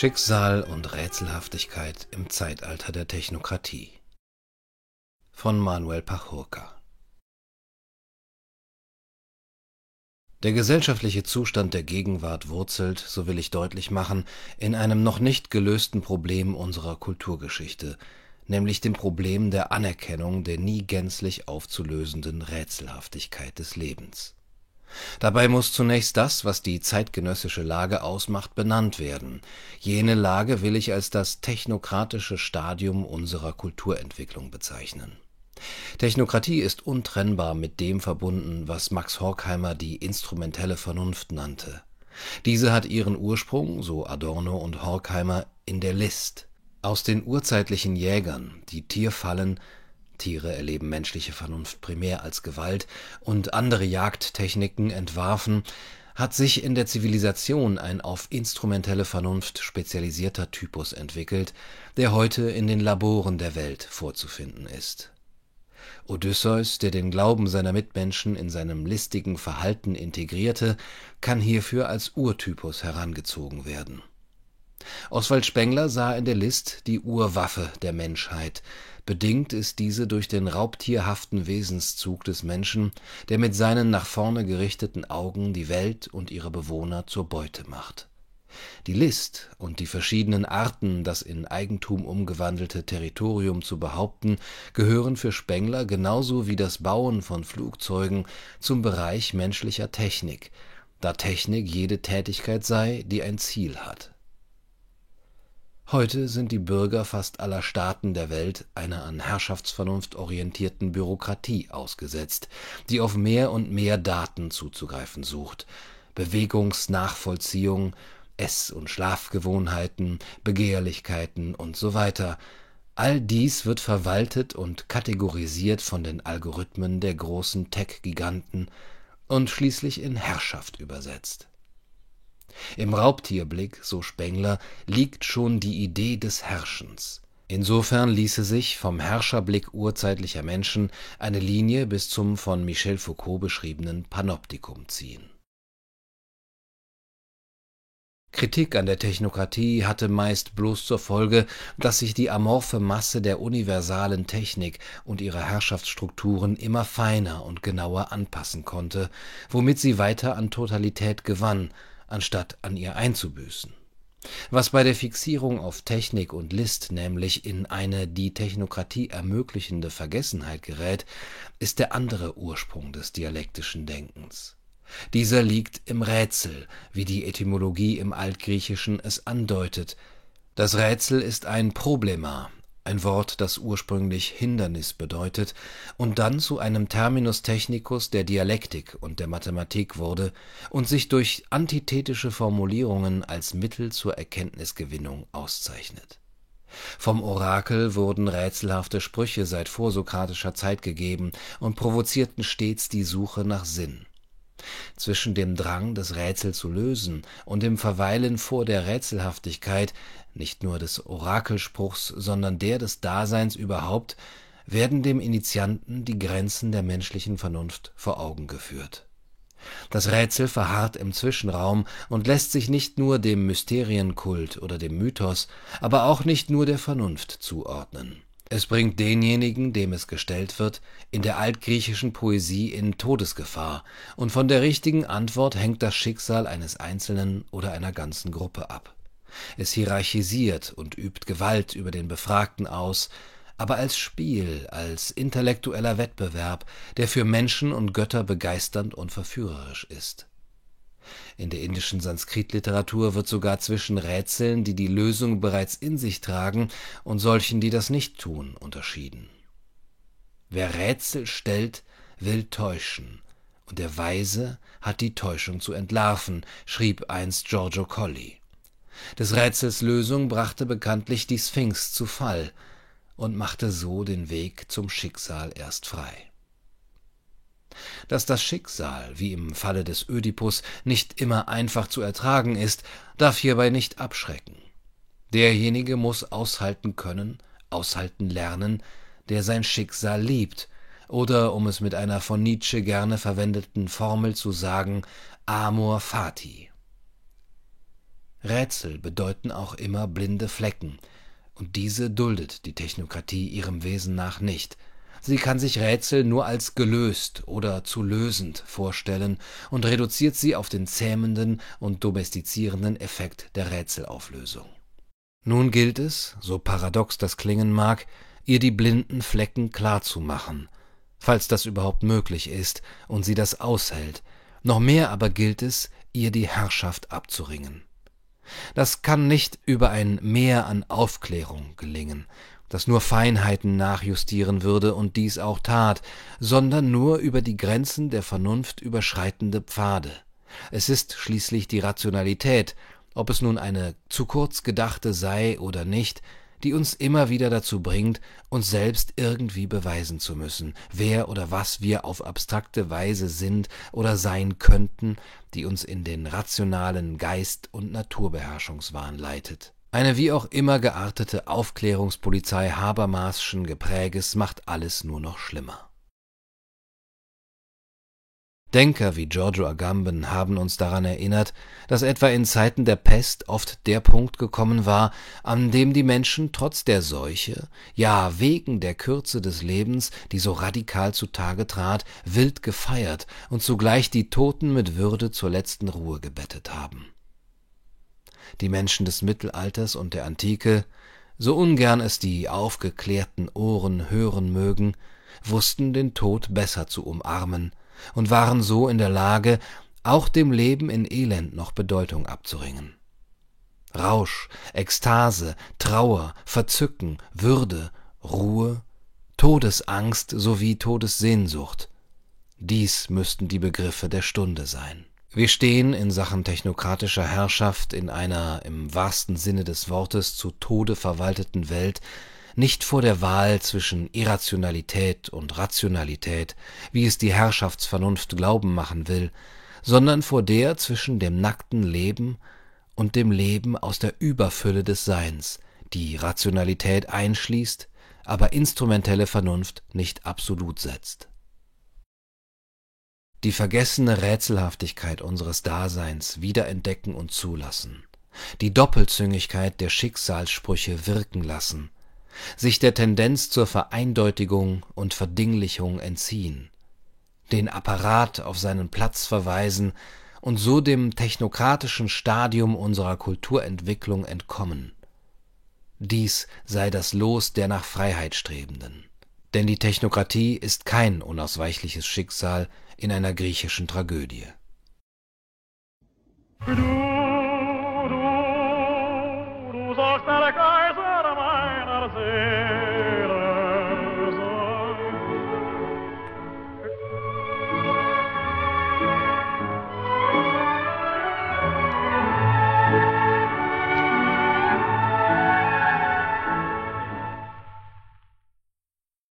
Schicksal und Rätselhaftigkeit im Zeitalter der Technokratie von Manuel Pachurka Der gesellschaftliche Zustand der Gegenwart wurzelt, so will ich deutlich machen, in einem noch nicht gelösten Problem unserer Kulturgeschichte, nämlich dem Problem der Anerkennung der nie gänzlich aufzulösenden Rätselhaftigkeit des Lebens. Dabei muss zunächst das, was die zeitgenössische Lage ausmacht, benannt werden. Jene Lage will ich als das technokratische Stadium unserer Kulturentwicklung bezeichnen. Technokratie ist untrennbar mit dem verbunden, was Max Horkheimer die instrumentelle Vernunft nannte. Diese hat ihren Ursprung, so Adorno und Horkheimer, in der List. Aus den urzeitlichen Jägern, die Tierfallen Tiere erleben menschliche Vernunft primär als Gewalt und andere Jagdtechniken entwarfen, hat sich in der Zivilisation ein auf instrumentelle Vernunft spezialisierter Typus entwickelt, der heute in den Laboren der Welt vorzufinden ist. Odysseus, der den Glauben seiner Mitmenschen in seinem listigen Verhalten integrierte, kann hierfür als Urtypus herangezogen werden. Oswald Spengler sah in der List die Urwaffe der Menschheit, Bedingt ist diese durch den raubtierhaften Wesenszug des Menschen, der mit seinen nach vorne gerichteten Augen die Welt und ihre Bewohner zur Beute macht. Die List und die verschiedenen Arten, das in Eigentum umgewandelte Territorium zu behaupten, gehören für Spengler genauso wie das Bauen von Flugzeugen zum Bereich menschlicher Technik, da Technik jede Tätigkeit sei, die ein Ziel hat Heute sind die Bürger fast aller Staaten der Welt einer an Herrschaftsvernunft orientierten Bürokratie ausgesetzt, die auf mehr und mehr Daten zuzugreifen sucht. Bewegungsnachvollziehung, Ess- und Schlafgewohnheiten, Begehrlichkeiten und so weiter. All dies wird verwaltet und kategorisiert von den Algorithmen der großen Tech-Giganten und schließlich in Herrschaft übersetzt im Raubtierblick, so Spengler, liegt schon die Idee des Herrschens. Insofern ließe sich vom Herrscherblick urzeitlicher Menschen eine Linie bis zum von Michel Foucault beschriebenen Panoptikum ziehen. Kritik an der Technokratie hatte meist bloß zur Folge, dass sich die amorphe Masse der universalen Technik und ihrer Herrschaftsstrukturen immer feiner und genauer anpassen konnte, womit sie weiter an Totalität gewann anstatt an ihr einzubüßen. Was bei der Fixierung auf Technik und List nämlich in eine die Technokratie ermöglichende Vergessenheit gerät, ist der andere Ursprung des dialektischen Denkens. Dieser liegt im Rätsel, wie die Etymologie im Altgriechischen es andeutet. Das Rätsel ist ein Problema, ein Wort, das ursprünglich Hindernis bedeutet und dann zu einem Terminus technicus der Dialektik und der Mathematik wurde und sich durch antithetische Formulierungen als Mittel zur Erkenntnisgewinnung auszeichnet. Vom Orakel wurden rätselhafte Sprüche seit vorsokratischer Zeit gegeben und provozierten stets die Suche nach Sinn zwischen dem Drang, das Rätsel zu lösen, und dem Verweilen vor der Rätselhaftigkeit nicht nur des Orakelspruchs, sondern der des Daseins überhaupt, werden dem Initianten die Grenzen der menschlichen Vernunft vor Augen geführt. Das Rätsel verharrt im Zwischenraum und lässt sich nicht nur dem Mysterienkult oder dem Mythos, aber auch nicht nur der Vernunft zuordnen es bringt denjenigen, dem es gestellt wird, in der altgriechischen Poesie in Todesgefahr, und von der richtigen Antwort hängt das Schicksal eines Einzelnen oder einer ganzen Gruppe ab. Es hierarchisiert und übt Gewalt über den Befragten aus, aber als Spiel, als intellektueller Wettbewerb, der für Menschen und Götter begeisternd und verführerisch ist in der indischen Sanskritliteratur wird sogar zwischen Rätseln, die die Lösung bereits in sich tragen, und solchen, die das nicht tun, unterschieden. Wer Rätsel stellt, will täuschen, und der Weise hat die Täuschung zu entlarven, schrieb einst Giorgio Colli. Des Rätsels Lösung brachte bekanntlich die Sphinx zu Fall und machte so den Weg zum Schicksal erst frei dass das Schicksal, wie im Falle des Ödipus, nicht immer einfach zu ertragen ist, darf hierbei nicht abschrecken. Derjenige muss aushalten können, aushalten lernen, der sein Schicksal liebt, oder um es mit einer von Nietzsche gerne verwendeten Formel zu sagen, amor fati. Rätsel bedeuten auch immer blinde Flecken, und diese duldet die Technokratie ihrem Wesen nach nicht. Sie kann sich Rätsel nur als gelöst oder zu lösend vorstellen und reduziert sie auf den zähmenden und domestizierenden Effekt der Rätselauflösung. Nun gilt es, so paradox das klingen mag, ihr die blinden Flecken klarzumachen, falls das überhaupt möglich ist und sie das aushält, noch mehr aber gilt es, ihr die Herrschaft abzuringen. Das kann nicht über ein Mehr an Aufklärung gelingen, das nur Feinheiten nachjustieren würde und dies auch tat, sondern nur über die Grenzen der Vernunft überschreitende Pfade. Es ist schließlich die Rationalität, ob es nun eine zu kurz gedachte sei oder nicht, die uns immer wieder dazu bringt, uns selbst irgendwie beweisen zu müssen, wer oder was wir auf abstrakte Weise sind oder sein könnten, die uns in den rationalen Geist- und Naturbeherrschungswahn leitet. Eine wie auch immer geartete Aufklärungspolizei Habermaschen Gepräges macht alles nur noch schlimmer. Denker wie Giorgio Agamben haben uns daran erinnert, dass etwa in Zeiten der Pest oft der Punkt gekommen war, an dem die Menschen trotz der Seuche, ja wegen der Kürze des Lebens, die so radikal zutage trat, wild gefeiert und zugleich die Toten mit Würde zur letzten Ruhe gebettet haben. Die Menschen des Mittelalters und der Antike, so ungern es die aufgeklärten Ohren hören mögen, wussten den Tod besser zu umarmen, und waren so in der Lage, auch dem Leben in Elend noch Bedeutung abzuringen. Rausch, Ekstase, Trauer, Verzücken, Würde, Ruhe, Todesangst sowie Todessehnsucht. Dies müssten die Begriffe der Stunde sein. Wir stehen in Sachen technokratischer Herrschaft in einer im wahrsten Sinne des Wortes zu Tode verwalteten Welt nicht vor der Wahl zwischen Irrationalität und Rationalität, wie es die Herrschaftsvernunft glauben machen will, sondern vor der zwischen dem nackten Leben und dem Leben aus der Überfülle des Seins, die Rationalität einschließt, aber instrumentelle Vernunft nicht absolut setzt. Die vergessene Rätselhaftigkeit unseres Daseins wiederentdecken und zulassen, die Doppelzüngigkeit der Schicksalssprüche wirken lassen, sich der Tendenz zur Vereindeutigung und Verdinglichung entziehen, den Apparat auf seinen Platz verweisen und so dem technokratischen Stadium unserer Kulturentwicklung entkommen. Dies sei das Los der nach Freiheit Strebenden. Denn die Technokratie ist kein unausweichliches Schicksal in einer griechischen Tragödie. Du, du, du